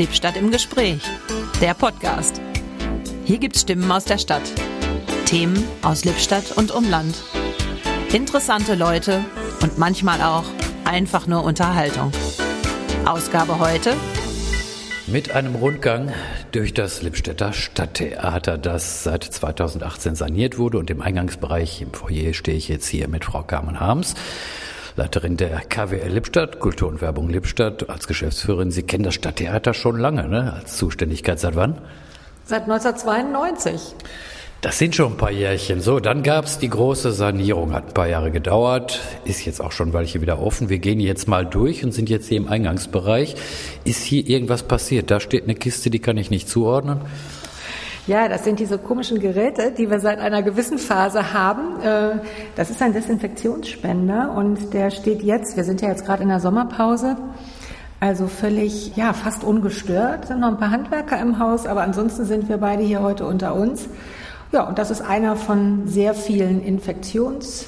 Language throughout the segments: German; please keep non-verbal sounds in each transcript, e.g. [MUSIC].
Lippstadt im Gespräch, der Podcast. Hier gibt's Stimmen aus der Stadt, Themen aus Lippstadt und Umland, interessante Leute und manchmal auch einfach nur Unterhaltung. Ausgabe heute mit einem Rundgang durch das Lippstädter Stadttheater, das seit 2018 saniert wurde. Und im Eingangsbereich im Foyer stehe ich jetzt hier mit Frau Carmen Harms. Leiterin der KWL Lippstadt, Kultur und Werbung Lippstadt, als Geschäftsführerin. Sie kennen das Stadttheater schon lange, ne? Als Zuständigkeit seit wann? Seit 1992. Das sind schon ein paar Jährchen. So, dann gab's die große Sanierung, hat ein paar Jahre gedauert, ist jetzt auch schon welche wieder offen. Wir gehen jetzt mal durch und sind jetzt hier im Eingangsbereich. Ist hier irgendwas passiert? Da steht eine Kiste, die kann ich nicht zuordnen. Ja, das sind diese komischen Geräte, die wir seit einer gewissen Phase haben. Äh, das ist ein Desinfektionsspender und der steht jetzt, wir sind ja jetzt gerade in der Sommerpause, also völlig, ja, fast ungestört. Es sind noch ein paar Handwerker im Haus, aber ansonsten sind wir beide hier heute unter uns. Ja, und das ist einer von sehr vielen Infektions-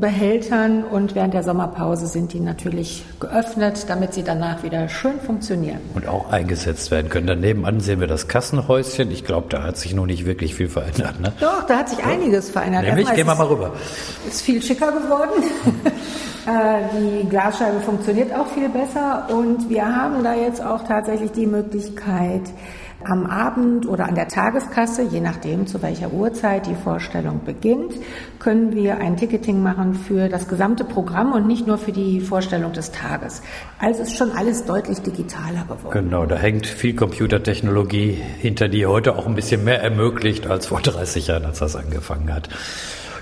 Behältern und während der Sommerpause sind die natürlich geöffnet, damit sie danach wieder schön funktionieren. Und auch eingesetzt werden können. Daneben sehen wir das Kassenhäuschen. Ich glaube, da hat sich noch nicht wirklich viel verändert. Ne? Doch, da hat sich einiges verändert. Nämlich, gehen wir mal rüber. Ist viel schicker geworden. [LAUGHS] Äh, die Glasscheibe funktioniert auch viel besser und wir haben da jetzt auch tatsächlich die Möglichkeit, am Abend oder an der Tageskasse, je nachdem zu welcher Uhrzeit die Vorstellung beginnt, können wir ein Ticketing machen für das gesamte Programm und nicht nur für die Vorstellung des Tages. Also ist schon alles deutlich digitaler geworden. Genau, da hängt viel Computertechnologie hinter, die heute auch ein bisschen mehr ermöglicht als vor 30 Jahren, als das angefangen hat.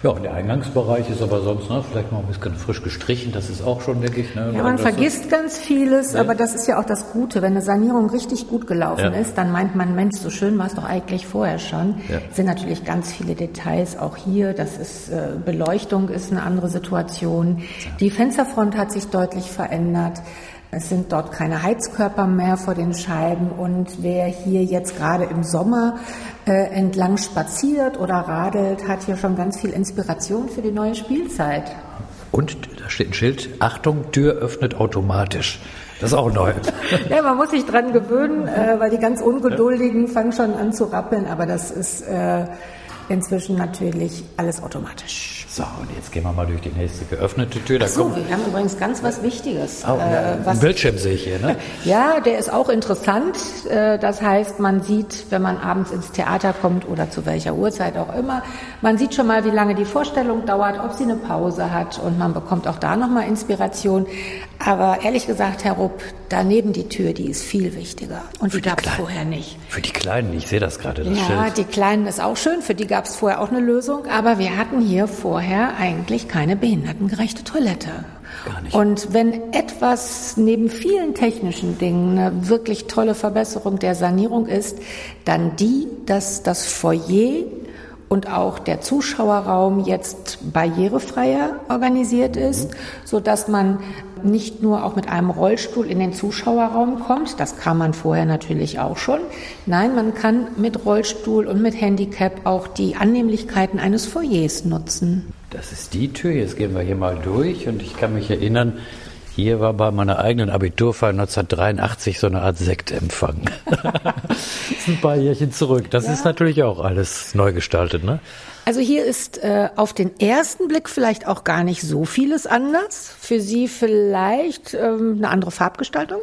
Ja, und der Eingangsbereich ist aber sonst ne, vielleicht noch ein bisschen frisch gestrichen. Das ist auch schon, denke ich. Ne, ja, man vergisst so. ganz vieles, ja. aber das ist ja auch das Gute. Wenn eine Sanierung richtig gut gelaufen ja. ist, dann meint man, Mensch, so schön war es doch eigentlich vorher schon. Ja. Es sind natürlich ganz viele Details auch hier. Das ist äh, Beleuchtung ist eine andere Situation. Die Fensterfront hat sich deutlich verändert. Es sind dort keine Heizkörper mehr vor den Scheiben und wer hier jetzt gerade im Sommer äh, entlang spaziert oder radelt, hat hier schon ganz viel Inspiration für die neue Spielzeit. Und da steht ein Schild, Achtung, Tür öffnet automatisch. Das ist auch neu. [LAUGHS] ja, man muss sich dran gewöhnen, äh, weil die ganz Ungeduldigen fangen schon an zu rappeln, aber das ist äh, inzwischen natürlich alles automatisch. So, und jetzt gehen wir mal durch die nächste geöffnete Tür. Da so, wir haben übrigens ganz was Wichtiges. Oh, äh, was, Bildschirm sehe ich hier, ne? [LAUGHS] ja, der ist auch interessant. Äh, das heißt, man sieht, wenn man abends ins Theater kommt oder zu welcher Uhrzeit auch immer, man sieht schon mal, wie lange die Vorstellung dauert, ob sie eine Pause hat und man bekommt auch da nochmal Inspiration. Aber ehrlich gesagt, Herr Rupp, daneben die Tür, die ist viel wichtiger. Und für die gab es vorher nicht. Für die Kleinen, ich sehe das gerade. Das ja, Schild. die Kleinen ist auch schön. Für die gab es vorher auch eine Lösung. Aber wir hatten hier vorher eigentlich keine behindertengerechte Toilette. Gar nicht. Und wenn etwas neben vielen technischen Dingen eine wirklich tolle Verbesserung der Sanierung ist, dann die, dass das Foyer und auch der Zuschauerraum jetzt barrierefreier organisiert ist, so dass man nicht nur auch mit einem Rollstuhl in den Zuschauerraum kommt, das kann man vorher natürlich auch schon. Nein, man kann mit Rollstuhl und mit Handicap auch die Annehmlichkeiten eines Foyers nutzen. Das ist die Tür, jetzt gehen wir hier mal durch und ich kann mich erinnern, hier war bei meiner eigenen Abiturfeier 1983 so eine Art Sektempfang. [LAUGHS] das ist ein paar Jährchen zurück. Das ja. ist natürlich auch alles neu gestaltet, ne? Also hier ist äh, auf den ersten Blick vielleicht auch gar nicht so vieles anders. Für Sie vielleicht ähm, eine andere Farbgestaltung.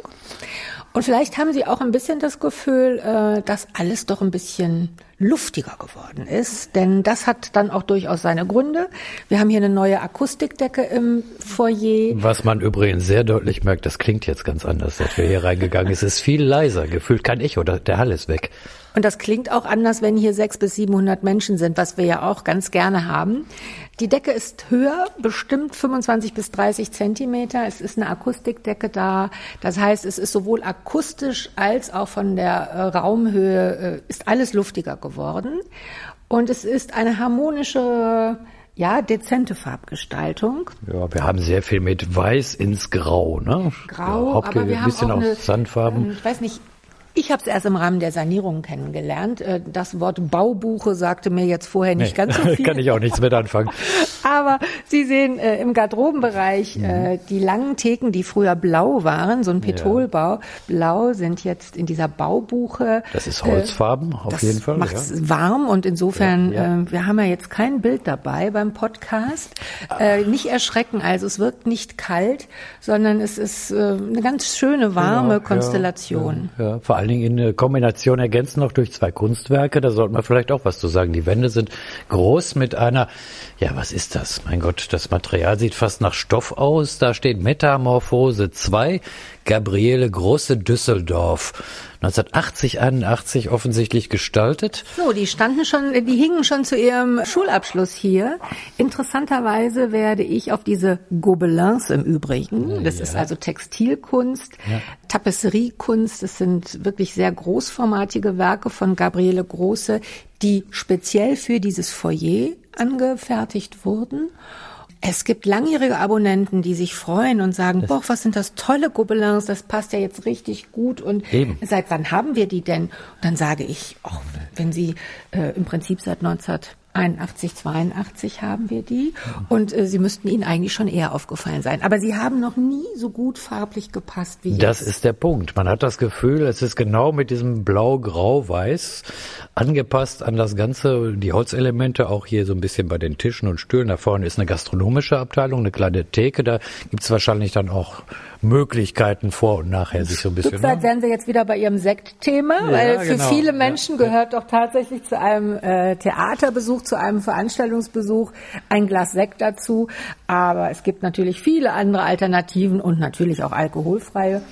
Und vielleicht haben Sie auch ein bisschen das Gefühl, äh, dass alles doch ein bisschen luftiger geworden ist. Denn das hat dann auch durchaus seine Gründe. Wir haben hier eine neue Akustikdecke im Foyer. Was man übrigens sehr deutlich merkt, das klingt jetzt ganz anders, als wir hier reingegangen sind. Es ist viel leiser, gefühlt kein Echo, der Hall ist weg. Und das klingt auch anders, wenn hier sechs bis 700 Menschen sind, was wir ja auch ganz gerne haben. Die Decke ist höher, bestimmt 25 bis 30 Zentimeter. Es ist eine Akustikdecke da. Das heißt, es ist sowohl akustisch als auch von der äh, Raumhöhe äh, ist alles luftiger geworden. Und es ist eine harmonische ja, dezente Farbgestaltung. Ja, wir haben sehr viel mit Weiß ins Grau, ne? Grau, ja, aber wir haben bisschen auch eine, Sandfarben. Ähm, ich weiß nicht, ich habe es erst im Rahmen der Sanierung kennengelernt. Äh, das Wort Baubuche sagte mir jetzt vorher nicht nee, ganz so [LAUGHS] viel. Kann ich auch nichts mit anfangen. [LAUGHS] Aber Sie sehen äh, im Garderobenbereich mhm. äh, die langen Theken, die früher blau waren, so ein Petrolbau. Ja. Blau sind jetzt in dieser Baubuche. Das ist Holzfarben äh, auf jeden Fall. Macht es ja. warm und insofern, ja, ja. Äh, wir haben ja jetzt kein Bild dabei beim Podcast. Äh, nicht erschrecken, also es wirkt nicht kalt, sondern es ist äh, eine ganz schöne warme Konstellation. Ja, allen Dingen in Kombination ergänzt noch durch zwei Kunstwerke. Da sollten wir vielleicht auch was zu sagen. Die Wände sind groß mit einer, ja, was ist das? Mein Gott, das Material sieht fast nach Stoff aus. Da steht Metamorphose 2, Gabriele Große Düsseldorf. 1980, 81 offensichtlich gestaltet. So, die standen schon, die hingen schon zu ihrem Schulabschluss hier. Interessanterweise werde ich auf diese Gobelins im Übrigen, das ja. ist also Textilkunst, ja. Tapisseriekunst, das sind wirklich sehr großformatige Werke von Gabriele Große, die speziell für dieses Foyer angefertigt wurden. Es gibt langjährige Abonnenten, die sich freuen und sagen, das boah, was sind das tolle Gobelins, das passt ja jetzt richtig gut und Eben. seit wann haben wir die denn? Und dann sage ich, oh, wenn sie äh, im Prinzip seit 19 81, 82 haben wir die. Und äh, sie müssten Ihnen eigentlich schon eher aufgefallen sein. Aber sie haben noch nie so gut farblich gepasst wie jetzt. Das ist der Punkt. Man hat das Gefühl, es ist genau mit diesem Blau-Grau-Weiß angepasst an das Ganze. Die Holzelemente auch hier so ein bisschen bei den Tischen und Stühlen. Da vorne ist eine gastronomische Abteilung, eine kleine Theke. Da gibt's wahrscheinlich dann auch Möglichkeiten vor und nachher sich so ein bisschen. Stück weit wären wir jetzt wieder bei Ihrem Sektthema, ja, weil für genau. viele Menschen ja, gehört doch tatsächlich zu einem äh, Theaterbesuch, zu einem Veranstaltungsbesuch ein Glas Sekt dazu. Aber es gibt natürlich viele andere Alternativen und natürlich auch alkoholfreie.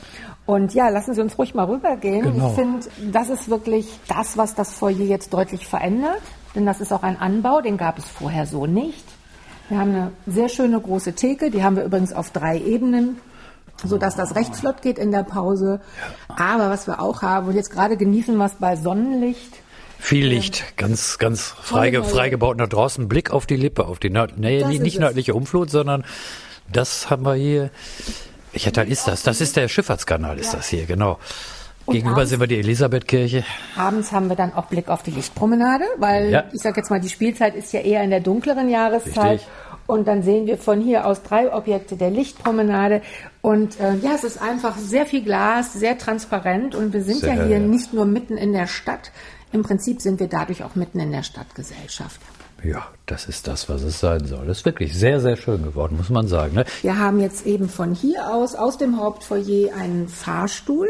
Und ja, lassen Sie uns ruhig mal rübergehen. Genau. Ich finde, das ist wirklich das, was das Foyer jetzt deutlich verändert. Denn das ist auch ein Anbau, den gab es vorher so nicht. Wir haben eine sehr schöne große Theke, die haben wir übrigens auf drei Ebenen so dass das recht flott geht in der Pause. Aber was wir auch haben und jetzt gerade genießen wir es bei Sonnenlicht. Viel Licht, ganz, ganz frei, freigebaut nach draußen, Blick auf die Lippe, auf die Nord nee, nicht, nördliche Umflut, sondern das haben wir hier. Welcher Teil ist das? Das ist der Schifffahrtskanal, ist ja. das hier, genau. Und Gegenüber abends, sind wir die Elisabethkirche. Abends haben wir dann auch Blick auf die Lichtpromenade, weil ja. ich sag jetzt mal, die Spielzeit ist ja eher in der dunkleren Jahreszeit. Richtig. Und dann sehen wir von hier aus drei Objekte der Lichtpromenade. Und äh, ja, es ist einfach sehr viel Glas, sehr transparent. Und wir sind sehr, ja hier nicht nur mitten in der Stadt. Im Prinzip sind wir dadurch auch mitten in der Stadtgesellschaft. Ja, das ist das, was es sein soll. Das ist wirklich sehr, sehr schön geworden, muss man sagen. Ne? Wir haben jetzt eben von hier aus, aus dem Hauptfoyer, einen Fahrstuhl,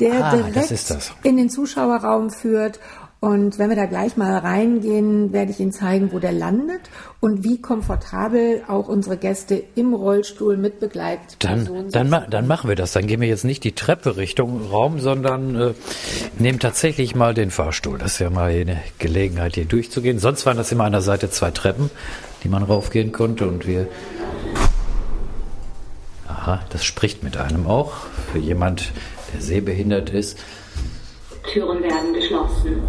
der ah, direkt in den Zuschauerraum führt. Und wenn wir da gleich mal reingehen, werde ich Ihnen zeigen, wo der landet und wie komfortabel auch unsere Gäste im Rollstuhl mit Begleitpersonen dann, dann, dann machen wir das. Dann gehen wir jetzt nicht die Treppe Richtung Raum, sondern äh, nehmen tatsächlich mal den Fahrstuhl. Das ist ja mal eine Gelegenheit, hier durchzugehen. Sonst waren das immer an der Seite zwei Treppen, die man raufgehen konnte. Und wir. Aha, das spricht mit einem auch. Für jemand, der sehbehindert ist. Türen werden geschlossen.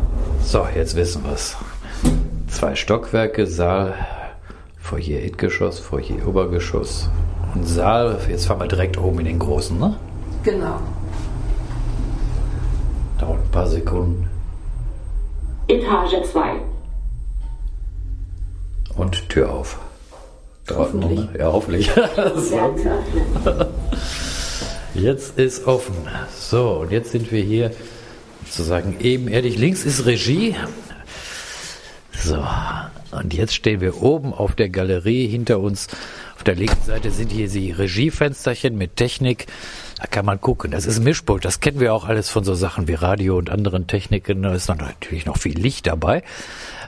So, jetzt wissen wir es. Zwei Stockwerke, Saal, Foyer Erdgeschoss, Foyer Obergeschoss und Saal. Jetzt fahren wir direkt oben in den großen, ne? Genau. Dauert ein paar Sekunden. Etage 2. Und Tür auf. Dauert hoffentlich. Ja, [LAUGHS] hoffentlich. [LAUGHS] jetzt ist offen. So, und jetzt sind wir hier sozusagen ebenerdig. Links ist Regie. So, und jetzt stehen wir oben auf der Galerie hinter uns. Auf der linken Seite sind hier die Regiefensterchen mit Technik. Da kann man gucken. Das ist Mischpult. Das kennen wir auch alles von so Sachen wie Radio und anderen Techniken. Da ist natürlich noch viel Licht dabei.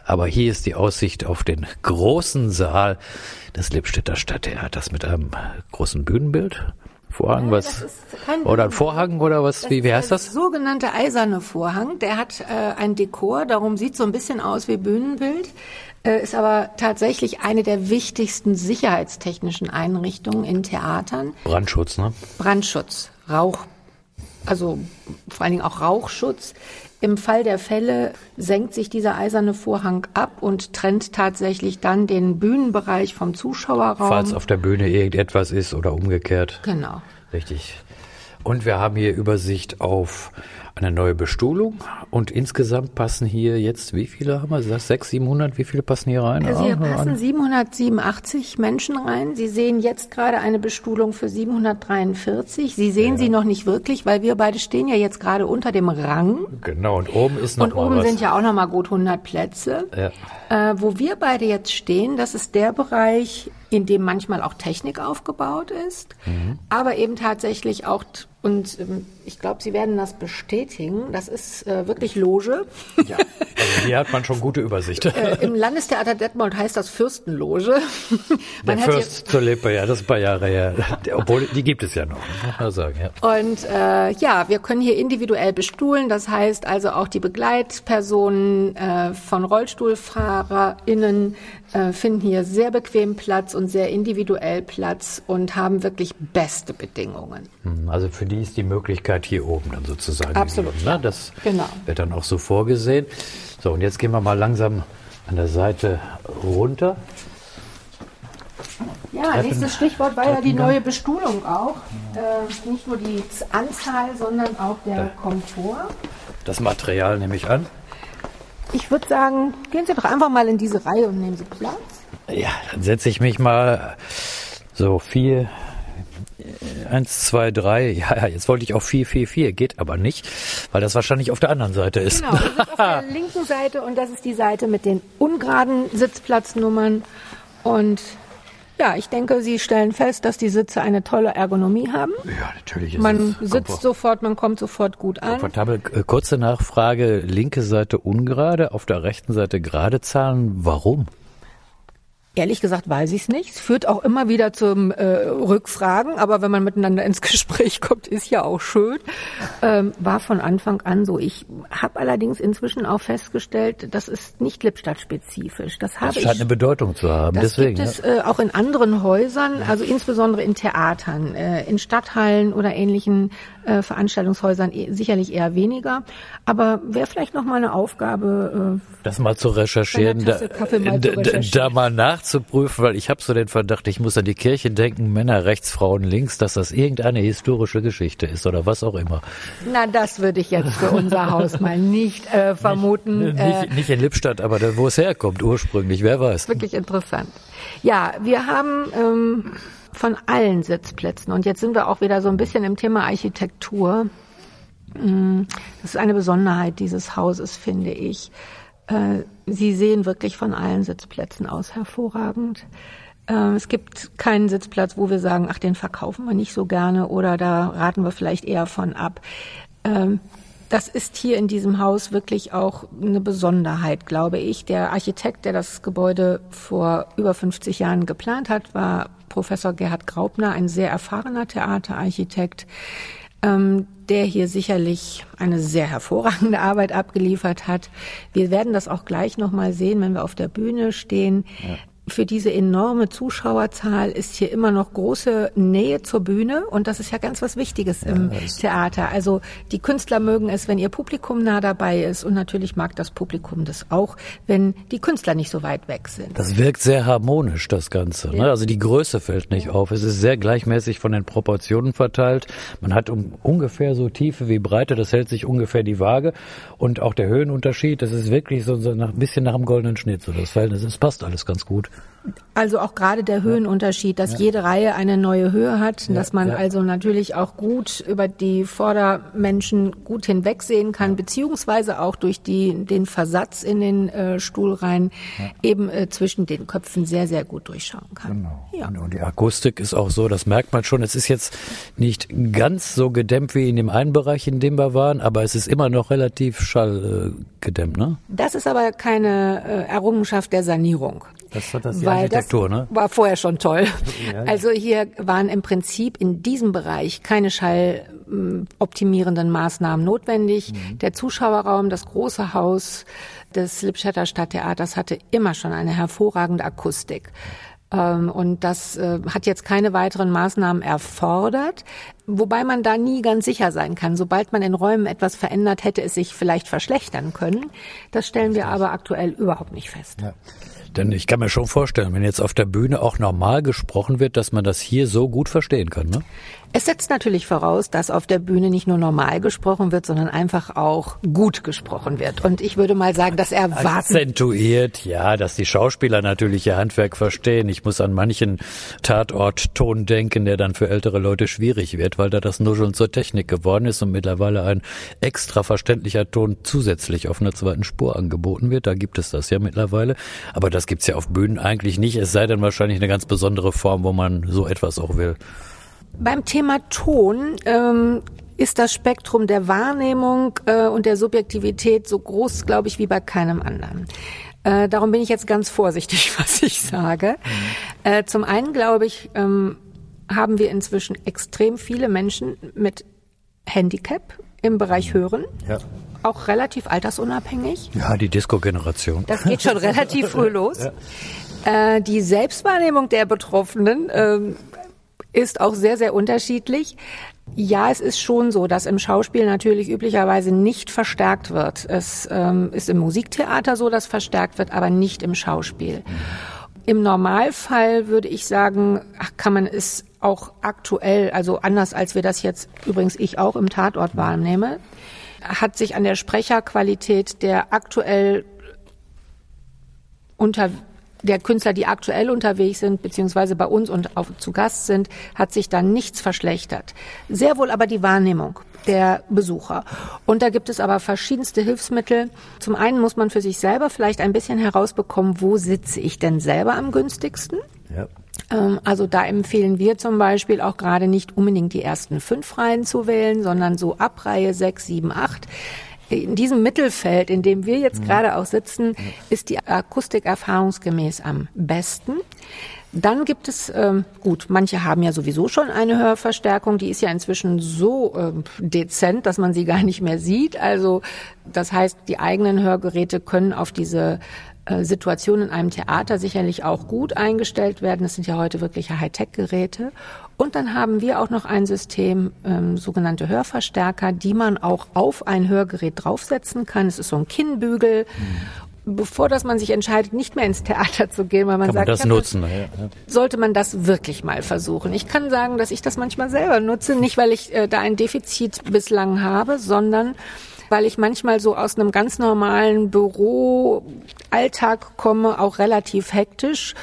Aber hier ist die Aussicht auf den großen Saal des Lippstädter Stadttheaters mit einem großen Bühnenbild. Vorhang, was? Oder ein Vorhang oder was? Wie, wie heißt das? Sogenannte eiserne Vorhang. Der hat äh, ein Dekor, darum sieht so ein bisschen aus wie Bühnenbild, äh, ist aber tatsächlich eine der wichtigsten sicherheitstechnischen Einrichtungen in Theatern. Brandschutz, ne? Brandschutz, Rauch, also vor allen Dingen auch Rauchschutz. Im Fall der Fälle senkt sich dieser eiserne Vorhang ab und trennt tatsächlich dann den Bühnenbereich vom Zuschauerraum. Falls auf der Bühne irgendetwas ist oder umgekehrt. Genau. Richtig. Und wir haben hier Übersicht auf eine neue Bestuhlung und insgesamt passen hier jetzt, wie viele haben wir 600, 700, wie viele passen hier rein? Also hier ah, passen 787 Menschen rein. Sie sehen jetzt gerade eine Bestuhlung für 743. Sie sehen ja. sie noch nicht wirklich, weil wir beide stehen ja jetzt gerade unter dem Rang. Genau, und oben ist noch Und oben was. sind ja auch noch mal gut 100 Plätze. Ja. Äh, wo wir beide jetzt stehen, das ist der Bereich, in dem manchmal auch Technik aufgebaut ist, mhm. aber eben tatsächlich auch und ähm, ich glaube, Sie werden das bestätigen. Das ist äh, wirklich Loge. Ja, also hier hat man schon gute Übersicht. äh, Im Landestheater Detmold heißt das Fürstenloge. [LAUGHS] Der Fürst zur Lippe, ja, das ist ein paar Jahre her. Obwohl, die gibt es ja noch, muss man sagen. Ja. Und äh, ja, wir können hier individuell bestuhlen. Das heißt also auch die Begleitpersonen äh, von RollstuhlfahrerInnen äh, finden hier sehr bequem Platz und sehr individuell Platz und haben wirklich beste Bedingungen. Hm, also für die ist die Möglichkeit hier oben dann sozusagen. Absolut. Gegeben, ne? Das genau. wird dann auch so vorgesehen. So, und jetzt gehen wir mal langsam an der Seite runter. Ja, Treppen, nächstes Stichwort war ja die neue Bestuhlung auch. Äh, nicht nur die Anzahl, sondern auch der da. Komfort. Das Material nehme ich an. Ich würde sagen, gehen Sie doch einfach mal in diese Reihe und nehmen Sie Platz. Ja, dann setze ich mich mal so vier, eins, zwei, drei. [LAUGHS] Ja, jetzt wollte ich auch vier, vier, vier, geht aber nicht, weil das wahrscheinlich auf der anderen Seite ist. Genau, das ist auf der [LAUGHS] linken Seite und das ist die Seite mit den ungeraden Sitzplatznummern und ja, ich denke, Sie stellen fest, dass die Sitze eine tolle Ergonomie haben. Ja, natürlich. Ist man sitzt sofort, man kommt sofort gut an. Komfortabel. Äh, kurze Nachfrage: Linke Seite ungerade, auf der rechten Seite gerade Zahlen. Warum? Ehrlich gesagt weiß ich es nicht. Es führt auch immer wieder zum äh, Rückfragen, aber wenn man miteinander ins [LAUGHS] Gespräch kommt, ist ja auch schön. Ähm, war von Anfang an so. Ich habe allerdings inzwischen auch festgestellt, das ist nicht Lippstadt-spezifisch. Das, habe das scheint ich, eine Bedeutung zu haben. Das Deswegen, gibt es äh, auch in anderen Häusern, also insbesondere in Theatern, äh, in Stadthallen oder ähnlichen äh, Veranstaltungshäusern e sicherlich eher weniger. Aber wäre vielleicht noch mal eine Aufgabe, äh, das mal zu recherchieren, da, mal zu recherchieren. da nachzuprüfen, weil ich habe so den Verdacht, ich muss an die Kirche denken, Männer rechts, Frauen links, dass das irgendeine historische Geschichte ist oder was auch immer. Na, das würde ich jetzt für unser Haus mal nicht äh, vermuten. Nicht, nicht, äh, nicht in Lippstadt, aber da, wo es herkommt ursprünglich, wer weiß. Wirklich interessant. Ja, wir haben ähm, von allen Sitzplätzen. Und jetzt sind wir auch wieder so ein bisschen im Thema Architektur. Mm, das ist eine Besonderheit dieses Hauses, finde ich. Äh, Sie sehen wirklich von allen Sitzplätzen aus hervorragend. Äh, es gibt keinen Sitzplatz, wo wir sagen, ach, den verkaufen wir nicht so gerne oder da raten wir vielleicht eher von ab. Ähm, das ist hier in diesem Haus wirklich auch eine Besonderheit, glaube ich. Der Architekt, der das Gebäude vor über 50 Jahren geplant hat, war Professor Gerhard Graupner, ein sehr erfahrener Theaterarchitekt, ähm, der hier sicherlich eine sehr hervorragende Arbeit abgeliefert hat. Wir werden das auch gleich nochmal sehen, wenn wir auf der Bühne stehen. Ja für diese enorme Zuschauerzahl ist hier immer noch große Nähe zur Bühne und das ist ja ganz was Wichtiges ja, im Theater. Also die Künstler mögen es, wenn ihr Publikum nah dabei ist und natürlich mag das Publikum das auch, wenn die Künstler nicht so weit weg sind. Das wirkt sehr harmonisch, das Ganze. Ne? Also die Größe fällt nicht auf. Es ist sehr gleichmäßig von den Proportionen verteilt. Man hat um, ungefähr so Tiefe wie Breite, das hält sich ungefähr die Waage und auch der Höhenunterschied, das ist wirklich so, so nach, ein bisschen nach dem goldenen Schnitt, so das Verhältnis. Es passt alles ganz gut. Also auch gerade der Höhenunterschied, dass ja. jede Reihe eine neue Höhe hat, ja, dass man ja. also natürlich auch gut über die Vordermenschen gut hinwegsehen kann, beziehungsweise auch durch die, den Versatz in den äh, Stuhlreihen eben äh, zwischen den Köpfen sehr, sehr gut durchschauen kann. Genau. Ja. Und die Akustik ist auch so, das merkt man schon, es ist jetzt nicht ganz so gedämmt wie in dem einen Bereich, in dem wir waren, aber es ist immer noch relativ schallgedämmt, ne? Das ist aber keine äh, Errungenschaft der Sanierung. Das, das ist die Architektur, das ne? War vorher schon toll. [LAUGHS] Ja, Also hier waren im Prinzip in diesem Bereich keine schalloptimierenden Maßnahmen notwendig. Mhm. Der Zuschauerraum, das große Haus des Lippstädter Stadttheaters hatte immer schon eine hervorragende Akustik. Ähm, und das äh, hat jetzt keine weiteren Maßnahmen erfordert, wobei man da nie ganz sicher sein kann. Sobald man in Räumen etwas verändert, hätte es sich vielleicht verschlechtern können. Das stellen wir aber aktuell überhaupt nicht fest. Ja. Denn ich kann mir schon vorstellen, wenn jetzt auf der Bühne auch normal gesprochen wird, dass man das hier so gut verstehen kann. Ne? Es setzt natürlich voraus, dass auf der Bühne nicht nur normal gesprochen wird, sondern einfach auch gut gesprochen wird. Und ich würde mal sagen, das erwarten. Akzentuiert, ja, dass die Schauspieler natürlich ihr Handwerk verstehen. Ich muss an manchen Tatortton denken, der dann für ältere Leute schwierig wird, weil da das Nuscheln zur Technik geworden ist und mittlerweile ein extra verständlicher Ton zusätzlich auf einer zweiten Spur angeboten wird. Da gibt es das ja mittlerweile. Aber das gibt's ja auf Bühnen eigentlich nicht. Es sei denn wahrscheinlich eine ganz besondere Form, wo man so etwas auch will. Beim Thema Ton ähm, ist das Spektrum der Wahrnehmung äh, und der Subjektivität so groß, glaube ich, wie bei keinem anderen. Äh, darum bin ich jetzt ganz vorsichtig, [LAUGHS] was ich sage. Mhm. Äh, zum einen glaube ich, ähm, haben wir inzwischen extrem viele Menschen mit Handicap im Bereich Hören. Ja. Auch relativ altersunabhängig. Ja, die Disco-Generation. Das geht schon [LAUGHS] relativ früh los. Ja. Äh, die Selbstwahrnehmung der Betroffenen ähm, ist auch sehr, sehr unterschiedlich. Ja, es ist schon so, dass im Schauspiel natürlich üblicherweise nicht verstärkt wird. Es ähm, ist im Musiktheater so, dass verstärkt wird, aber nicht im Schauspiel. Im Normalfall würde ich sagen, kann man es auch aktuell, also anders als wir das jetzt übrigens ich auch im Tatort wahrnehme, hat sich an der Sprecherqualität der aktuell unter der Künstler, die aktuell unterwegs sind, beziehungsweise bei uns und auf, zu Gast sind, hat sich da nichts verschlechtert. Sehr wohl aber die Wahrnehmung der Besucher. Und da gibt es aber verschiedenste Hilfsmittel. Zum einen muss man für sich selber vielleicht ein bisschen herausbekommen, wo sitze ich denn selber am günstigsten? Ja. Ähm, also da empfehlen wir zum Beispiel auch gerade nicht unbedingt die ersten fünf Reihen zu wählen, sondern so ab Reihe sechs, sieben, acht in diesem Mittelfeld, in dem wir jetzt mhm. gerade auch sitzen, ist die Akustik erfahrungsgemäß am besten. Dann gibt es, ähm, gut, manche haben ja sowieso schon eine Hörverstärkung, die ist ja inzwischen so ähm, dezent, dass man sie [LAUGHS] gar nicht mehr sieht. Also das heißt, die eigenen Hörgeräte können auf diese äh, Situation in einem Theater sicherlich auch gut eingestellt werden. Das sind ja heute wirkliche Hightech-Geräte. Und dann haben wir auch noch ein System, ähm, sogenannte Hörverstärker, die man auch auf ein Hörgerät draufsetzen kann. Es ist so ein Kinnbügel. Mhm. Bevor dass man sich entscheidet, nicht mehr ins Theater zu gehen, weil man kann sagt, man das nutzen, ja. sollte man das wirklich mal versuchen. Ich kann sagen, dass ich das manchmal selber nutze, nicht weil ich äh, da ein Defizit bislang habe, sondern weil ich manchmal so aus einem ganz normalen Büroalltag komme, auch relativ hektisch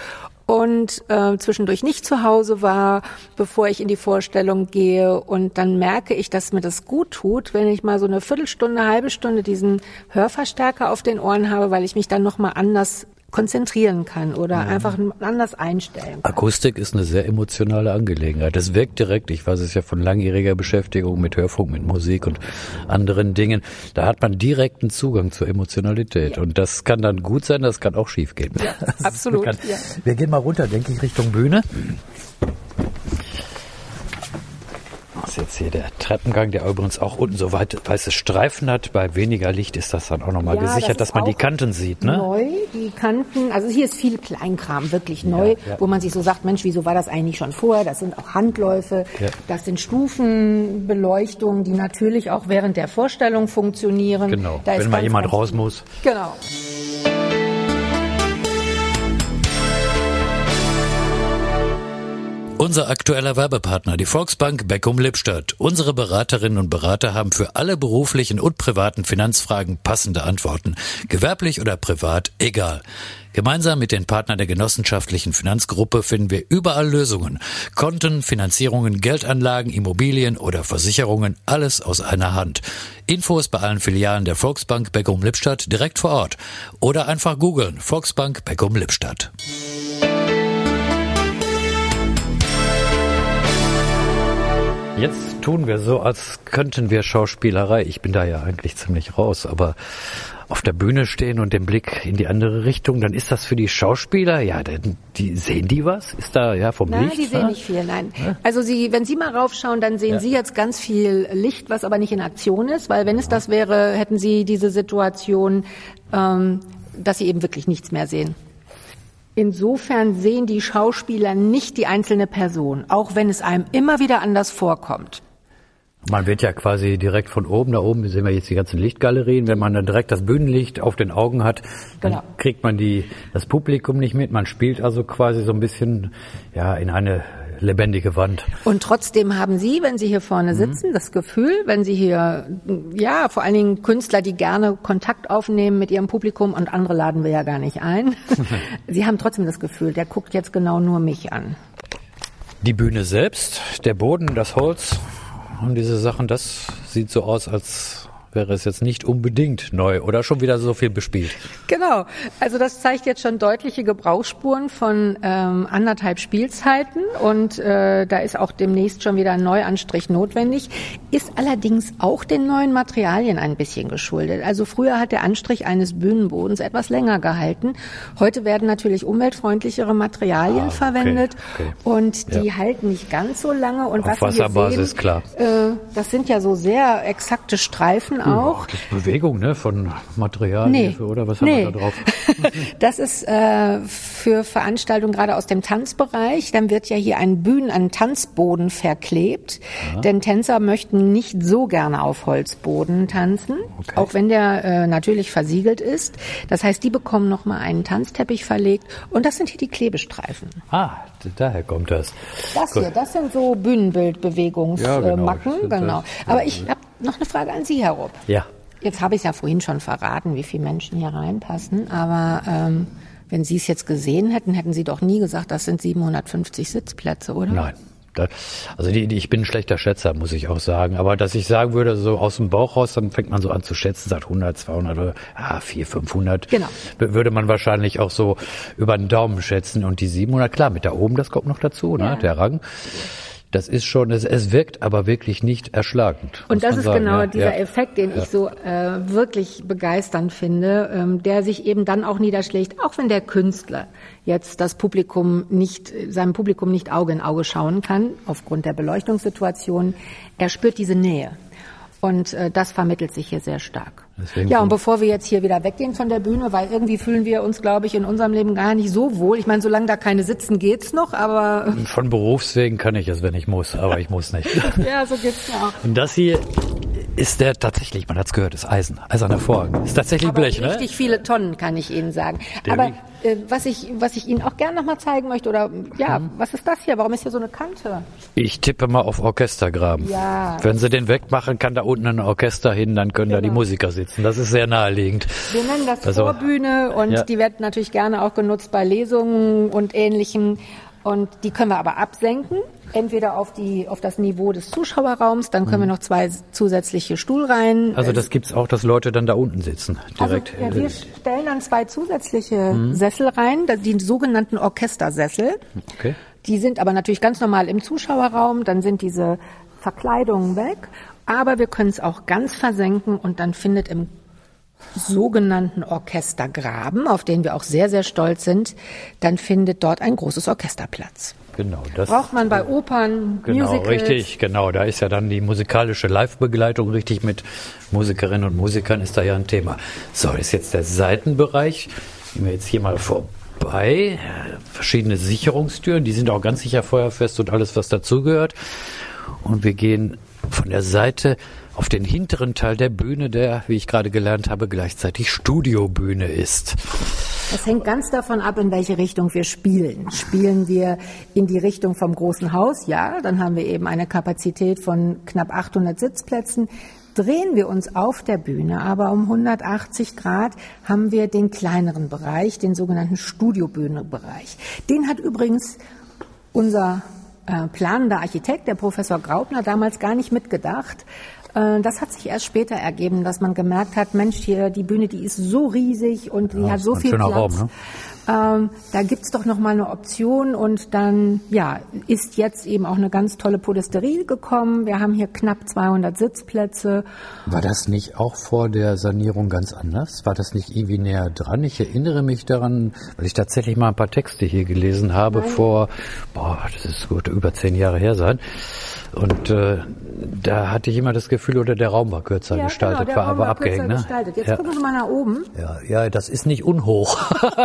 und äh, zwischendurch nicht zu Hause war, bevor ich in die Vorstellung gehe. Und dann merke ich, dass mir das gut tut, wenn ich mal so eine Viertelstunde, halbe Stunde diesen Hörverstärker auf den Ohren habe, weil ich mich dann nochmal anders konzentrieren kann oder ja. einfach anders einstellen kann. Akustik ist eine sehr emotionale Angelegenheit. Das wirkt direkt, ich weiß es ja von langjähriger Beschäftigung mit Hörfunk, mit Musik und anderen Dingen, da hat man direkten Zugang zur Emotionalität. Ja. Und das kann dann gut sein, das kann auch schief gehen. Ja, [LAUGHS] absolut. Wir gehen mal runter, denke ich, Richtung Bühne ist jetzt hier der Treppengang, der übrigens auch unten so weit weiße Streifen hat. Bei weniger Licht ist das dann auch nochmal ja, gesichert, das dass man die Kanten sieht. Ne? Neu, die Kanten, also hier ist viel Kleinkram, wirklich neu, ja, ja. wo man sich so sagt, Mensch, wieso war das eigentlich schon vorher? Das sind auch Handläufe, das sind Stufenbeleuchtungen, die natürlich auch während der Vorstellung funktionieren. Genau, da wenn mal jemand raus muss. Genau. Unser aktueller Werbepartner, die Volksbank Beckum Lippstadt. Unsere Beraterinnen und Berater haben für alle beruflichen und privaten Finanzfragen passende Antworten. Gewerblich oder privat, egal. Gemeinsam mit den Partnern der genossenschaftlichen Finanzgruppe finden wir überall Lösungen. Konten, Finanzierungen, Geldanlagen, Immobilien oder Versicherungen, alles aus einer Hand. Infos bei allen Filialen der Volksbank Beckum Lippstadt direkt vor Ort. Oder einfach googeln Volksbank Beckum Lippstadt. Jetzt tun wir so, als könnten wir Schauspielerei. Ich bin da ja eigentlich ziemlich raus, aber auf der Bühne stehen und den Blick in die andere Richtung, dann ist das für die Schauspieler, ja, die sehen die was? Ist da ja vom nein, Licht? Nein, die sehen nicht viel, nein. Ja? Also sie, wenn Sie mal raufschauen, dann sehen ja. Sie jetzt ganz viel Licht, was aber nicht in Aktion ist, weil wenn es das wäre, hätten Sie diese Situation, ähm, dass Sie eben wirklich nichts mehr sehen. Insofern sehen die Schauspieler nicht die einzelne Person, auch wenn es einem immer wieder anders vorkommt. Man wird ja quasi direkt von oben, da oben sehen wir jetzt die ganzen Lichtgalerien. Wenn man dann direkt das Bühnenlicht auf den Augen hat, genau. dann kriegt man die, das Publikum nicht mit. Man spielt also quasi so ein bisschen, ja, in eine lebendige Wand. Und trotzdem haben Sie, wenn Sie hier vorne mhm. sitzen, das Gefühl, wenn Sie hier, ja, vor allen Dingen Künstler, die gerne Kontakt aufnehmen mit ihrem Publikum und andere laden wir ja gar nicht ein. [LAUGHS] Sie haben trotzdem das Gefühl, der guckt jetzt genau nur mich an. Die Bühne selbst, der Boden, das Holz, und diese Sachen, das sieht so aus, als wäre es jetzt nicht unbedingt neu oder schon wieder so viel bespielt. Genau, also das zeigt jetzt schon deutliche Gebrauchsspuren von ähm, anderthalb Spielzeiten und äh, da ist auch demnächst schon wieder ein Neuanstrich notwendig, ist allerdings auch den neuen Materialien ein bisschen geschuldet. Also früher hat der Anstrich eines Bühnenbodens etwas länger gehalten. Heute werden natürlich umweltfreundlichere Materialien ah, okay, verwendet okay. und die ja. halten nicht ganz so lange. Und Auf was Wasserbasis, sehen, klar. Äh, das sind ja so sehr exakte Streifen auch. Das ist Bewegung ne, von Material nee. oder was haben nee. wir da drauf? [LAUGHS] das ist äh, für Veranstaltungen gerade aus dem Tanzbereich. Dann wird ja hier ein Bühnen, ein Tanzboden verklebt, ja. denn Tänzer möchten nicht so gerne auf Holzboden tanzen, okay. auch wenn der äh, natürlich versiegelt ist. Das heißt, die bekommen noch mal einen Tanzteppich verlegt und das sind hier die Klebestreifen. Ah, daher kommt das. Das Gut. hier, das sind so Bühnenbildbewegungsmacken, ja, genau. genau. Aber ich habe noch eine Frage an Sie, Herr Rupp. Ja. Jetzt habe ich es ja vorhin schon verraten, wie viele Menschen hier reinpassen, aber ähm, wenn Sie es jetzt gesehen hätten, hätten Sie doch nie gesagt, das sind 750 Sitzplätze, oder? Nein. Also die, die, ich bin ein schlechter Schätzer, muss ich auch sagen. Aber dass ich sagen würde, so aus dem Bauch raus, dann fängt man so an zu schätzen, sagt 100, 200 oder ah, 400, 500. Genau. Würde man wahrscheinlich auch so über den Daumen schätzen. Und die 700, klar, mit da oben, das kommt noch dazu, ne, ja. der Rang. Das ist schon, es, es wirkt aber wirklich nicht erschlagend. Und das ist sagen. genau ja, dieser ja. Effekt, den ja. ich so äh, wirklich begeisternd finde, ähm, der sich eben dann auch niederschlägt, auch wenn der Künstler jetzt das Publikum nicht, seinem Publikum nicht Auge in Auge schauen kann, aufgrund der Beleuchtungssituation. Er spürt diese Nähe. Und äh, das vermittelt sich hier sehr stark. Deswegen ja, und bevor wir jetzt hier wieder weggehen von der Bühne, weil irgendwie fühlen wir uns, glaube ich, in unserem Leben gar nicht so wohl. Ich meine, solange da keine sitzen, geht's noch, aber. Von Berufswegen kann ich es, wenn ich muss, aber ich muss nicht. [LAUGHS] ja, so geht's mir auch. Und das hier ist der tatsächlich, man hat's gehört, ist Eisen, eiserner Vorhang. Ist tatsächlich Aber Blech, ne? Richtig viele Tonnen, kann ich Ihnen sagen. Der Aber äh, was ich, was ich Ihnen auch gerne nochmal zeigen möchte, oder ja, mhm. was ist das hier? Warum ist hier so eine Kante? Ich tippe mal auf Orchestergraben. Ja. Wenn Sie den wegmachen, kann da unten ein Orchester hin, dann können genau. da die genau. Musiker sitzen. Das ist sehr naheliegend. Wir nennen das also, Vorbühne und ja. die wird natürlich gerne auch genutzt bei Lesungen und ähnlichem. Und die können wir aber absenken, entweder auf die auf das Niveau des Zuschauerraums, dann können mhm. wir noch zwei zusätzliche Stuhlreihen. Also das gibt's auch, dass Leute dann da unten sitzen direkt. Also, ja, wir stellen dann zwei zusätzliche mhm. Sessel rein, die sogenannten Orchestersessel. Okay. Die sind aber natürlich ganz normal im Zuschauerraum. Dann sind diese Verkleidungen weg, aber wir können es auch ganz versenken und dann findet im sogenannten Orchestergraben, auf den wir auch sehr, sehr stolz sind, dann findet dort ein großes Orchester Platz. Genau, das braucht man bei Opern, genau, Musicals. richtig, genau. Da ist ja dann die musikalische Live-Begleitung richtig mit Musikerinnen und Musikern ist da ja ein Thema. So, ist jetzt der Seitenbereich. Gehen wir jetzt hier mal vorbei. Verschiedene Sicherungstüren, die sind auch ganz sicher feuerfest und alles, was dazugehört. Und wir gehen von der Seite auf den hinteren Teil der Bühne, der, wie ich gerade gelernt habe, gleichzeitig Studiobühne ist. Das hängt ganz davon ab, in welche Richtung wir spielen. Spielen wir in die Richtung vom großen Haus, ja, dann haben wir eben eine Kapazität von knapp 800 Sitzplätzen. Drehen wir uns auf der Bühne aber um 180 Grad, haben wir den kleineren Bereich, den sogenannten Studiobühne-Bereich. Den hat übrigens unser äh, planender Architekt, der Professor Graupner, damals gar nicht mitgedacht. Äh, das hat sich erst später ergeben, dass man gemerkt hat, Mensch, hier die Bühne, die ist so riesig und die ja, hat so viel Platz. Raum, ne? ähm, da gibt's doch noch mal eine Option und dann ja ist jetzt eben auch eine ganz tolle Podesterie gekommen. Wir haben hier knapp 200 Sitzplätze. War das nicht auch vor der Sanierung ganz anders? War das nicht irgendwie näher dran? Ich erinnere mich daran, weil ich tatsächlich mal ein paar Texte hier gelesen habe Nein. vor, boah, das ist gut über zehn Jahre her sein Und äh, da hatte ich immer das Gefühl, oder der Raum war kürzer ja, gestaltet, genau, der war Raum aber war abgehängt. Ne? Gestaltet. Jetzt ja. gucken wir mal nach oben. Ja, ja, das ist nicht unhoch.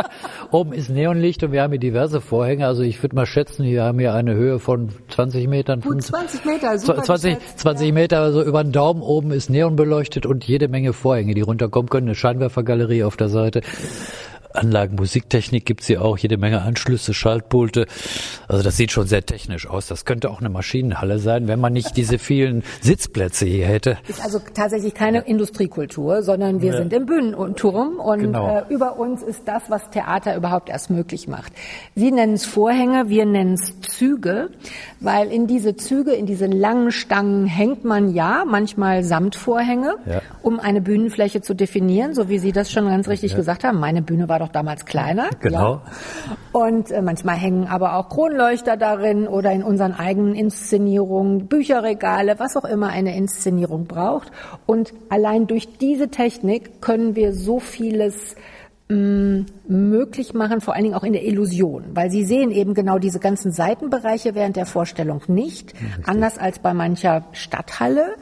[LAUGHS] oben ist Neonlicht und wir haben hier diverse Vorhänge. Also ich würde mal schätzen, wir haben hier eine Höhe von 20 Metern. Gut, 20 Meter, super 20, 20 ja. Meter, also über den Daumen oben ist Neon beleuchtet und jede Menge Vorhänge, die runterkommen können. Eine Scheinwerfergalerie auf der Seite. Anlagen, Musiktechnik gibt's hier auch, jede Menge Anschlüsse, Schaltpulte. Also das sieht schon sehr technisch aus. Das könnte auch eine Maschinenhalle sein, wenn man nicht diese vielen Sitzplätze hier hätte. Ist also tatsächlich keine Industriekultur, sondern wir ja. sind im Bühnenturm und genau. äh, über uns ist das, was Theater überhaupt erst möglich macht. Sie nennen es Vorhänge, wir nennen es Züge, weil in diese Züge, in diese langen Stangen hängt man ja manchmal Samtvorhänge, ja. um eine Bühnenfläche zu definieren, so wie Sie das schon ganz richtig ja. gesagt haben. Meine Bühne war war doch damals kleiner. Genau. Ja. Und äh, manchmal hängen aber auch Kronleuchter darin oder in unseren eigenen Inszenierungen, Bücherregale, was auch immer eine Inszenierung braucht. Und allein durch diese Technik können wir so vieles möglich machen, vor allen Dingen auch in der Illusion, weil Sie sehen eben genau diese ganzen Seitenbereiche während der Vorstellung nicht, ja, anders als bei mancher Stadthalle.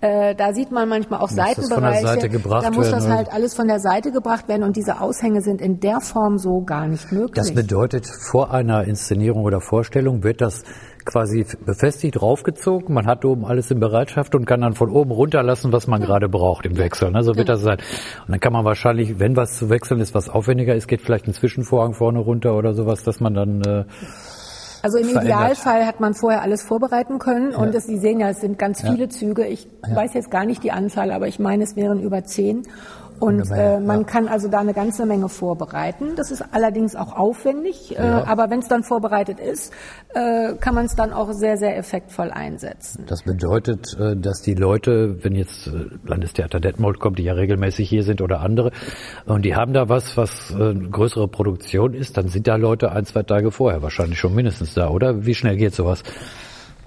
Äh, da sieht man manchmal auch muss Seitenbereiche. da muss das halt alles von der Seite gebracht werden und diese Aushänge sind in der Form so gar nicht möglich. Das bedeutet, vor einer Inszenierung oder Vorstellung wird das quasi befestigt draufgezogen. Man hat oben alles in Bereitschaft und kann dann von oben runterlassen, was man gerade braucht im Wechsel. Ne? So wird das sein. Und dann kann man wahrscheinlich, wenn was zu wechseln ist, was aufwendiger ist, geht vielleicht ein Zwischenvorhang vorne runter oder sowas, dass man dann äh, also im verändert. Idealfall hat man vorher alles vorbereiten können und ja. es, Sie sehen ja, es sind ganz viele ja. Züge. Ich ja. weiß jetzt gar nicht die Anzahl, aber ich meine, es wären über zehn. Und äh, man ja. kann also da eine ganze Menge vorbereiten. Das ist allerdings auch aufwendig, äh, ja. aber wenn es dann vorbereitet ist, äh, kann man es dann auch sehr, sehr effektvoll einsetzen. Das bedeutet, äh, dass die Leute, wenn jetzt äh, Landestheater Detmold kommt, die ja regelmäßig hier sind oder andere, und die haben da was, was äh, größere Produktion ist, dann sind da Leute ein, zwei Tage vorher wahrscheinlich schon mindestens da, oder? Wie schnell geht sowas?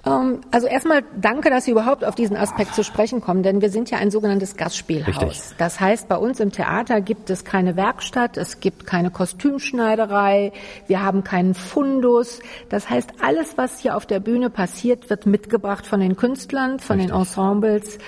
Ähm, also erstmal danke, dass Sie überhaupt auf diesen Aspekt zu sprechen kommen, denn wir sind ja ein sogenanntes Gastspielhaus. Richtig. Das heißt, bei uns im Theater gibt es keine Werkstatt, es gibt keine Kostümschneiderei, wir haben keinen Fundus. Das heißt, alles, was hier auf der Bühne passiert, wird mitgebracht von den Künstlern, von Richtig. den Ensembles,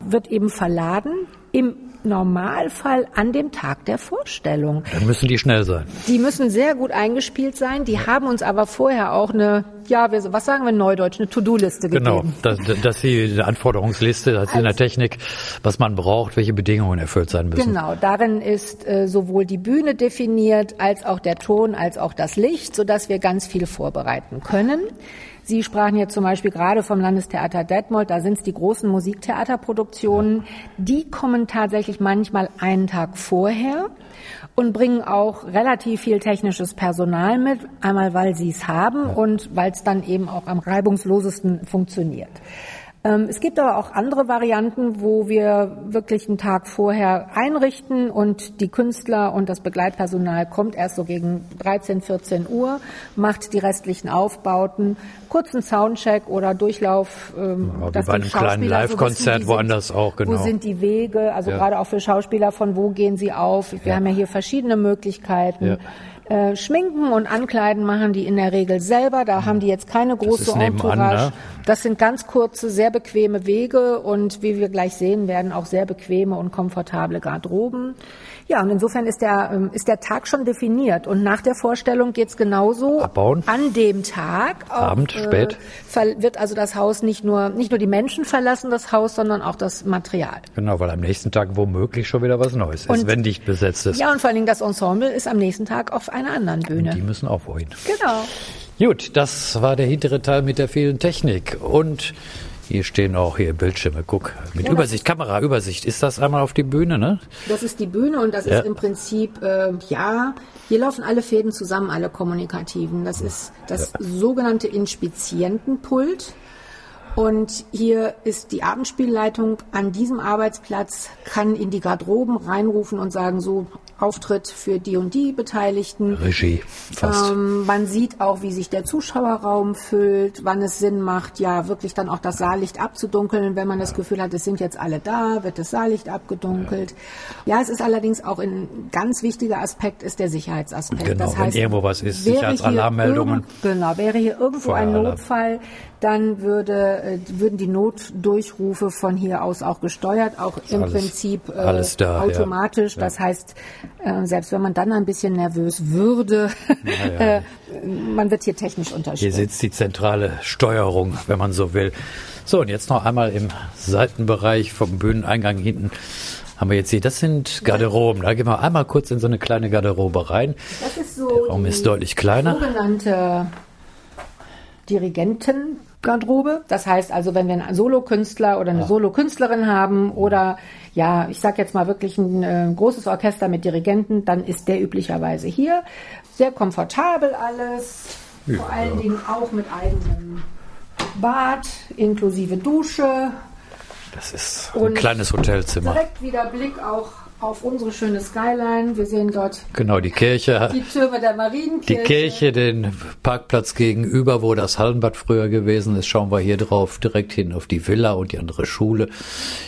wird eben verladen im Normalfall an dem Tag der Vorstellung. Dann müssen die schnell sein. Die müssen sehr gut eingespielt sein. Die ja. haben uns aber vorher auch eine, ja, was sagen wir Neudeutsch, eine To-Do-Liste genau, gegeben. Genau, dass, dass sie eine Anforderungsliste, das ist in der Technik, was man braucht, welche Bedingungen erfüllt sein müssen. Genau, darin ist äh, sowohl die Bühne definiert, als auch der Ton, als auch das Licht, sodass wir ganz viel vorbereiten können. Sie sprachen jetzt zum Beispiel gerade vom Landestheater Detmold, da sind es die großen Musiktheaterproduktionen. Die kommen tatsächlich manchmal einen Tag vorher und bringen auch relativ viel technisches Personal mit, einmal weil sie es haben und weil es dann eben auch am reibungslosesten funktioniert. Ähm, es gibt aber auch andere Varianten, wo wir wirklich einen Tag vorher einrichten und die Künstler und das Begleitpersonal kommt erst so gegen 13, 14 Uhr, macht die restlichen Aufbauten, kurzen Soundcheck oder Durchlauf. Ähm, ja, wie bei einem kleinen Live-Konzert woanders auch, genau. Wo sind die Wege, also ja. gerade auch für Schauspieler, von wo gehen sie auf? Wir ja. haben ja hier verschiedene Möglichkeiten. Äh, schminken und Ankleiden machen die in der Regel selber. Da haben die jetzt keine große das Entourage. Ne? Das sind ganz kurze, sehr bequeme Wege und wie wir gleich sehen werden, auch sehr bequeme und komfortable Garderoben. Ja, und insofern ist der, ähm, ist der Tag schon definiert. Und nach der Vorstellung geht's genauso. Abbauen. An dem Tag. Abend, äh, spät. Wird also das Haus nicht nur, nicht nur die Menschen verlassen, das Haus, sondern auch das Material. Genau, weil am nächsten Tag womöglich schon wieder was Neues und, ist, wenn dicht besetzt ist. Ja, und vor allen Dingen das Ensemble ist am nächsten Tag auf einer anderen Bühne. Und die müssen auch wohin. Genau. Gut, das war der hintere Teil mit der vielen Technik. Und hier stehen auch hier Bildschirme. Guck, mit ja, Übersicht, Kameraübersicht. Ist das einmal auf die Bühne, ne? Das ist die Bühne und das ja. ist im Prinzip, äh, ja, hier laufen alle Fäden zusammen, alle kommunikativen. Das ist das ja. sogenannte Inspizientenpult. Und hier ist die Abendspielleitung an diesem Arbeitsplatz, kann in die Garderoben reinrufen und sagen, so Auftritt für die und die Beteiligten. Regie, fast. Ähm, man sieht auch, wie sich der Zuschauerraum füllt, wann es Sinn macht, ja, wirklich dann auch das Saallicht abzudunkeln. Wenn man das Gefühl hat, es sind jetzt alle da, wird das Saallicht abgedunkelt. Ja, es ist allerdings auch ein ganz wichtiger Aspekt, ist der Sicherheitsaspekt. Genau, das heißt, wenn irgendwo was ist, Sicherheitsalarmmeldungen. Genau, wäre hier irgendwo ein Notfall, dann würde, äh, würden die Notdurchrufe von hier aus auch gesteuert, auch im alles, Prinzip äh, alles da, automatisch. ja. Das heißt, äh, selbst wenn man dann ein bisschen nervös würde, ja. [LAUGHS] äh, man wird hier technisch Hier unterstützt. sitzt die zentrale Steuerung, wenn man so will. So, und jetzt noch einmal im Seitenbereich vom Bühneneingang hinten haben wir jetzt hier, das sind Garderoben. Da gehen wir einmal kurz in so eine kleine Garderobe rein. Das ist so Der Raum ist deutlich kleiner. sogenannte Dirigentengarderobe. Das heißt also, wenn wir einen Solokünstler oder eine Solokünstlerin haben oder ja, ich sag jetzt mal wirklich ein äh, großes Orchester mit Dirigenten, dann ist der üblicherweise hier. Sehr komfortabel alles, vor allen Dingen auch mit eigenem Bad inklusive Dusche, Das ist ein kleines Hotelzimmer. direkt wieder Blick auch auf unsere schöne Skyline. Wir sehen dort Genau, die Kirche. die Türme der Die Marienkirche. Kirche, den Parkplatz gegenüber, wo das Hallenbad früher gewesen ist, schauen wir hier drauf, direkt hin auf die Villa und die andere Schule.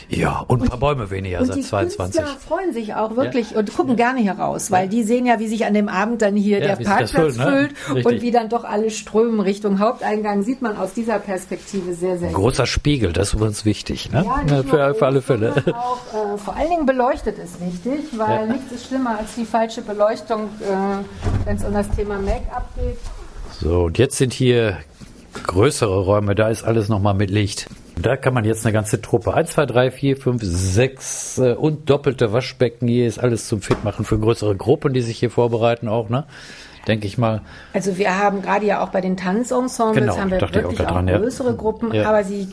Ja, und ein paar Bäume weniger Und seit die 22. Künstler freuen sich auch wirklich und gucken gerne hier raus, weil die sehen ja, wie sich an dem Abend dann hier Ja, der Parkplatz füllt, ne? füllt und wie dann doch alle strömen Richtung Haupteingang. Sieht man aus dieser Perspektive sehr, sehr Ein großer Spiegel, das ist übrigens wichtig, ne? Ja, nicht Ja, für, für alle Fälle. Auch, äh, vor allen Dingen beleuchtet ist wichtig, weil Ja. nichts ist schlimmer als die falsche Beleuchtung, äh, wenn es um das Thema Make-up geht. So, und jetzt sind hier größere Räume, da ist alles nochmal mit Licht. Da kann man jetzt eine ganze Truppe. 1, 2, 3, 4, 5, 6 äh, und doppelte Waschbecken. Hier ist alles zum Fitmachen für größere Gruppen, die sich hier vorbereiten auch, ne? Denke ich mal. Also wir haben gerade ja auch bei den Tanzensembles Genau, haben wir auch wirklich auch, daran, ja. größere Gruppen, Ja. aber Sie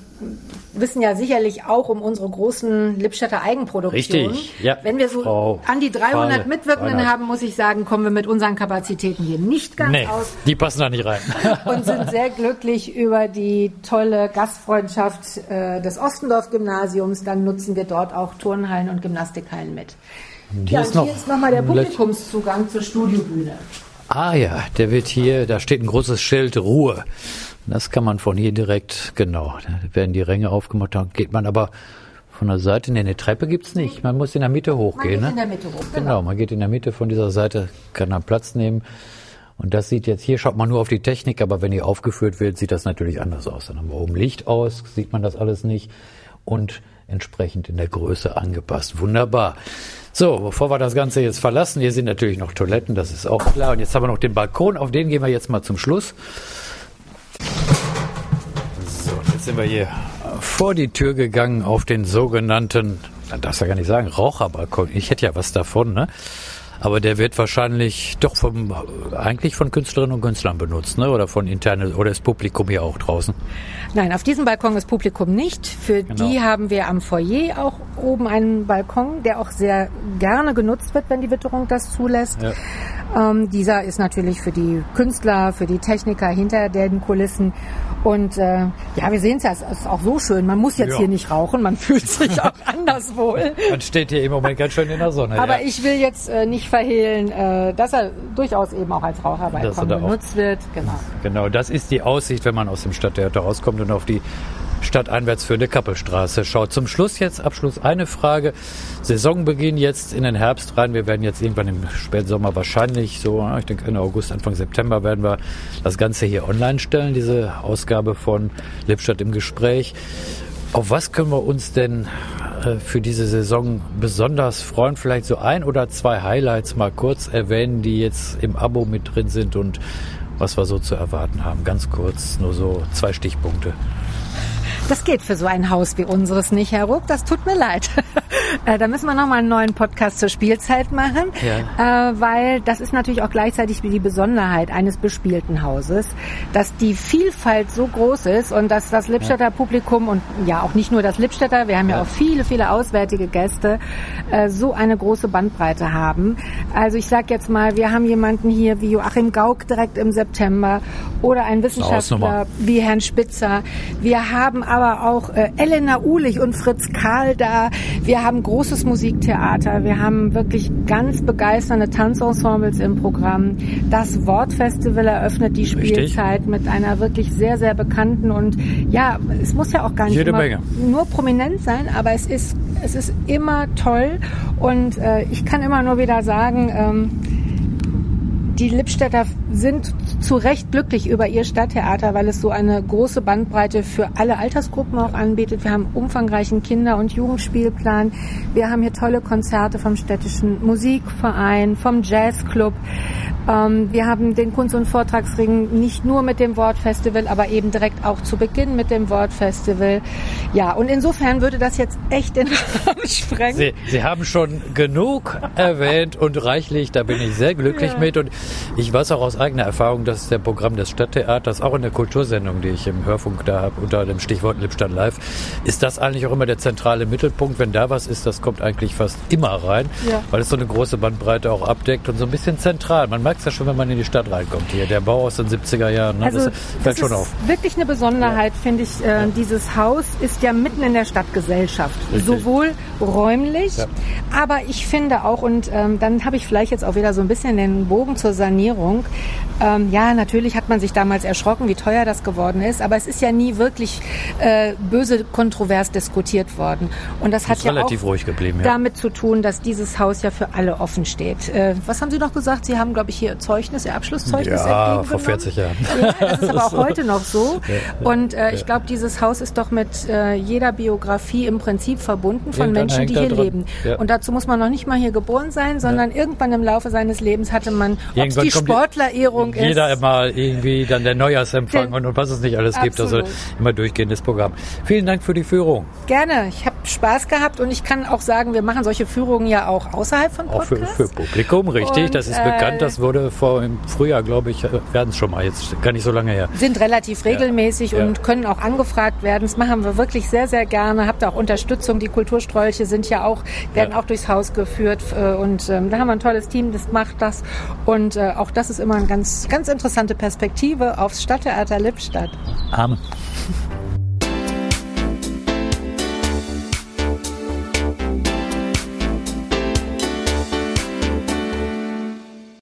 wissen ja sicherlich auch um unsere großen Lippstädter Eigenproduktionen. Richtig, ja. Wenn wir so Frau an die 300 Fahle, Mitwirkenden Reinhardt. haben, muss ich sagen, kommen wir mit unseren Kapazitäten hier nicht ganz Nee, aus die passen da nicht rein. [LAUGHS] und sind sehr glücklich über die tolle Gastfreundschaft äh, des Ostendorf-Gymnasiums. Dann nutzen wir dort auch Turnhallen und Gymnastikhallen mit. hier ja, ist und noch hier ist nochmal der Publikumszugang zur Studiobühne. Ah ja, der wird hier, da steht ein großes Schild Ruhe. Das kann man von hier direkt, genau, da werden die Ränge aufgemacht, da geht man aber von der Seite, nee, eine Treppe gibt's nicht, man muss in der Mitte Man hochgehen. geht ne? in der Mitte hoch, Genau. genau. man geht in der Mitte von dieser Seite, kann dann Platz nehmen. Und das sieht jetzt, hier schaut man nur auf die Technik, aber wenn die aufgeführt wird, sieht das natürlich anders aus. Dann haben wir oben Licht aus, sieht man das alles nicht und entsprechend in der Größe angepasst. Wunderbar. So, bevor wir das Ganze jetzt verlassen, hier sind natürlich noch Toiletten, das ist auch klar. Und jetzt haben wir noch den Balkon, auf den gehen wir jetzt mal zum Schluss. So, jetzt sind wir hier vor die Tür gegangen auf den sogenannten, man darf ja gar nicht sagen, Raucherbalkon. Ich hätte ja was davon, ne? Aber der wird wahrscheinlich doch vom, eigentlich von Künstlerinnen und Künstlern benutzt, ne? Oder von interne, oder ist Publikum hier auch draußen? Nein, auf diesem Balkon ist Publikum nicht. Für Genau. die haben wir am Foyer auch oben einen Balkon, der auch sehr gerne genutzt wird, wenn die Witterung das zulässt. Ähm, dieser ist natürlich für die Künstler, für die Techniker hinter den Kulissen. Und äh, ja, wir sehen es ja, es ist auch so schön. Man muss jetzt Ja. hier nicht rauchen, man [LAUGHS] fühlt sich auch [LAUGHS] anders wohl. Man steht hier im Moment ganz schön in der Sonne. Aber ja. ich will jetzt äh, nicht verhehlen, äh, dass er durchaus eben auch als er da auch- benutzt wird. Genau. Genau, das ist die Aussicht, wenn man aus dem Stadttheater rauskommt und auf die stadteinwärts führende Kappelstraße schaut. Zum Schluss jetzt, Abschluss eine Frage. Saisonbeginn jetzt in den Herbst rein. Wir werden jetzt irgendwann im Spätsommer wahrscheinlich so, ich denke Ende August, Anfang September werden wir das Ganze hier online stellen, diese Ausgabe von Lippstadt im Gespräch. Auf was können wir uns denn äh, für diese Saison besonders freuen? Vielleicht so ein oder zwei Highlights mal kurz erwähnen, die jetzt im Abo mit drin sind und was wir so zu erwarten haben. Ganz kurz, nur so zwei Stichpunkte. Das geht für so ein Haus wie unseres nicht, Herr Ruck. Das tut mir leid. [LAUGHS] Äh, da müssen wir noch mal einen neuen Podcast zur Spielzeit machen, äh, weil das ist natürlich auch gleichzeitig die Besonderheit eines bespielten Hauses, dass die Vielfalt so groß ist und dass das Lippstädter Publikum und ja auch nicht nur das Lippstädter, wir haben ja, Ja. auch viele, viele auswärtige Gäste, äh, so eine große Bandbreite haben. Also ich sage jetzt mal, wir haben jemanden hier wie Joachim Gauck direkt im September oder ein Hausnummer. Wissenschaftler wie Herrn Spitzer. Wir haben aber auch äh, Elena Uhlich und Fritz Karl da. Wir haben großes Musiktheater. Wir haben wirklich ganz begeisternde Tanzensembles im Programm. Das Wortfestival eröffnet die Richtig. Spielzeit mit einer wirklich sehr, sehr bekannten und ja, es muss ja auch gar nicht Jede Menge. nur prominent sein, aber es ist, es ist immer toll und äh, ich kann immer nur wieder sagen, ähm, die Lippstädter sind zu Recht glücklich über ihr Stadttheater, weil es so eine große Bandbreite für alle Altersgruppen auch anbietet. Wir haben umfangreichen Kinder- und Jugendspielplan. Wir haben hier tolle Konzerte vom städtischen Musikverein, vom Jazzclub. Ähm, wir haben den Kunst- und Vortragsring nicht nur mit dem Wortfestival, aber eben direkt auch zu Beginn mit dem Wortfestival. Ja, und insofern würde das jetzt echt den Rahmen [LAUGHS] sprengen. Sie, Sie haben schon genug erwähnt und reichlich, da bin ich sehr glücklich ja. mit. Und ich weiß auch aus eigener Erfahrung, dass der Programm des Stadttheaters, auch in der Kultursendung, die ich im Hörfunk da habe, unter dem Stichwort Lippstadt Live, ist das eigentlich auch immer der zentrale Mittelpunkt. Wenn da was ist, das kommt eigentlich fast immer rein, ja. weil es so eine große Bandbreite auch abdeckt und so ein bisschen zentral. Man merkt es ja schon, wenn man in die Stadt reinkommt hier. Der Bau aus den 70er Jahren, ne? also, das fällt das schon auf. Wirklich eine Besonderheit, ja. finde ich. Äh, ja. Dieses Haus ist ja mitten in der Stadtgesellschaft. Richtig. Sowohl räumlich, aber ich finde auch, und ähm, dann habe ich vielleicht jetzt auch wieder so ein bisschen den Bogen zur Sanierung. Ähm, ja, natürlich hat man sich damals erschrocken, wie teuer das geworden ist, aber es ist ja nie wirklich äh, böse kontrovers diskutiert worden. Und das hat ja relativ auch ruhig geblieben, ja. damit zu tun, dass dieses Haus ja für alle offen steht. Äh, was haben Sie noch gesagt? Sie haben, glaube ich, hier Zeugnis, Ihr Abschlusszeugnis Ja, vor 40 Jahren. Ja, das ist [LAUGHS] aber auch heute noch so. Und äh, ich glaube, dieses Haus ist doch mit äh, jeder Biografie im Prinzip verbunden von Menschen, die hier dran. leben. Ja. Und dazu muss man noch nicht mal hier geboren sein, sondern irgendwann im Laufe seines Lebens hatte man, ob es die Sportlerehrung ist. Mal irgendwie dann der Neujahrsempfang und, und was es nicht alles Absolut. gibt. Also immer durchgehendes Programm. Vielen Dank für die Führung. Gerne. Ich habe Spaß gehabt und ich kann auch sagen, wir machen solche Führungen ja auch außerhalb von Podcasts. Auch für, für Publikum, richtig. Und, das ist äh, bekannt. Das wurde vor im Frühjahr, glaube ich, werden es schon mal jetzt gar nicht so lange her. Sind relativ regelmäßig ja. und ja. können auch angefragt werden. Das machen wir wirklich sehr, sehr gerne. Habt auch Unterstützung. Die Kulturstrolche sind ja auch, werden ja. auch durchs Haus geführt äh, und ähm, da haben wir ein tolles Team, das macht das. Und äh, auch das ist immer eine ganz, ganz interessante Perspektive aufs Stadttheater Lippstadt. Amen.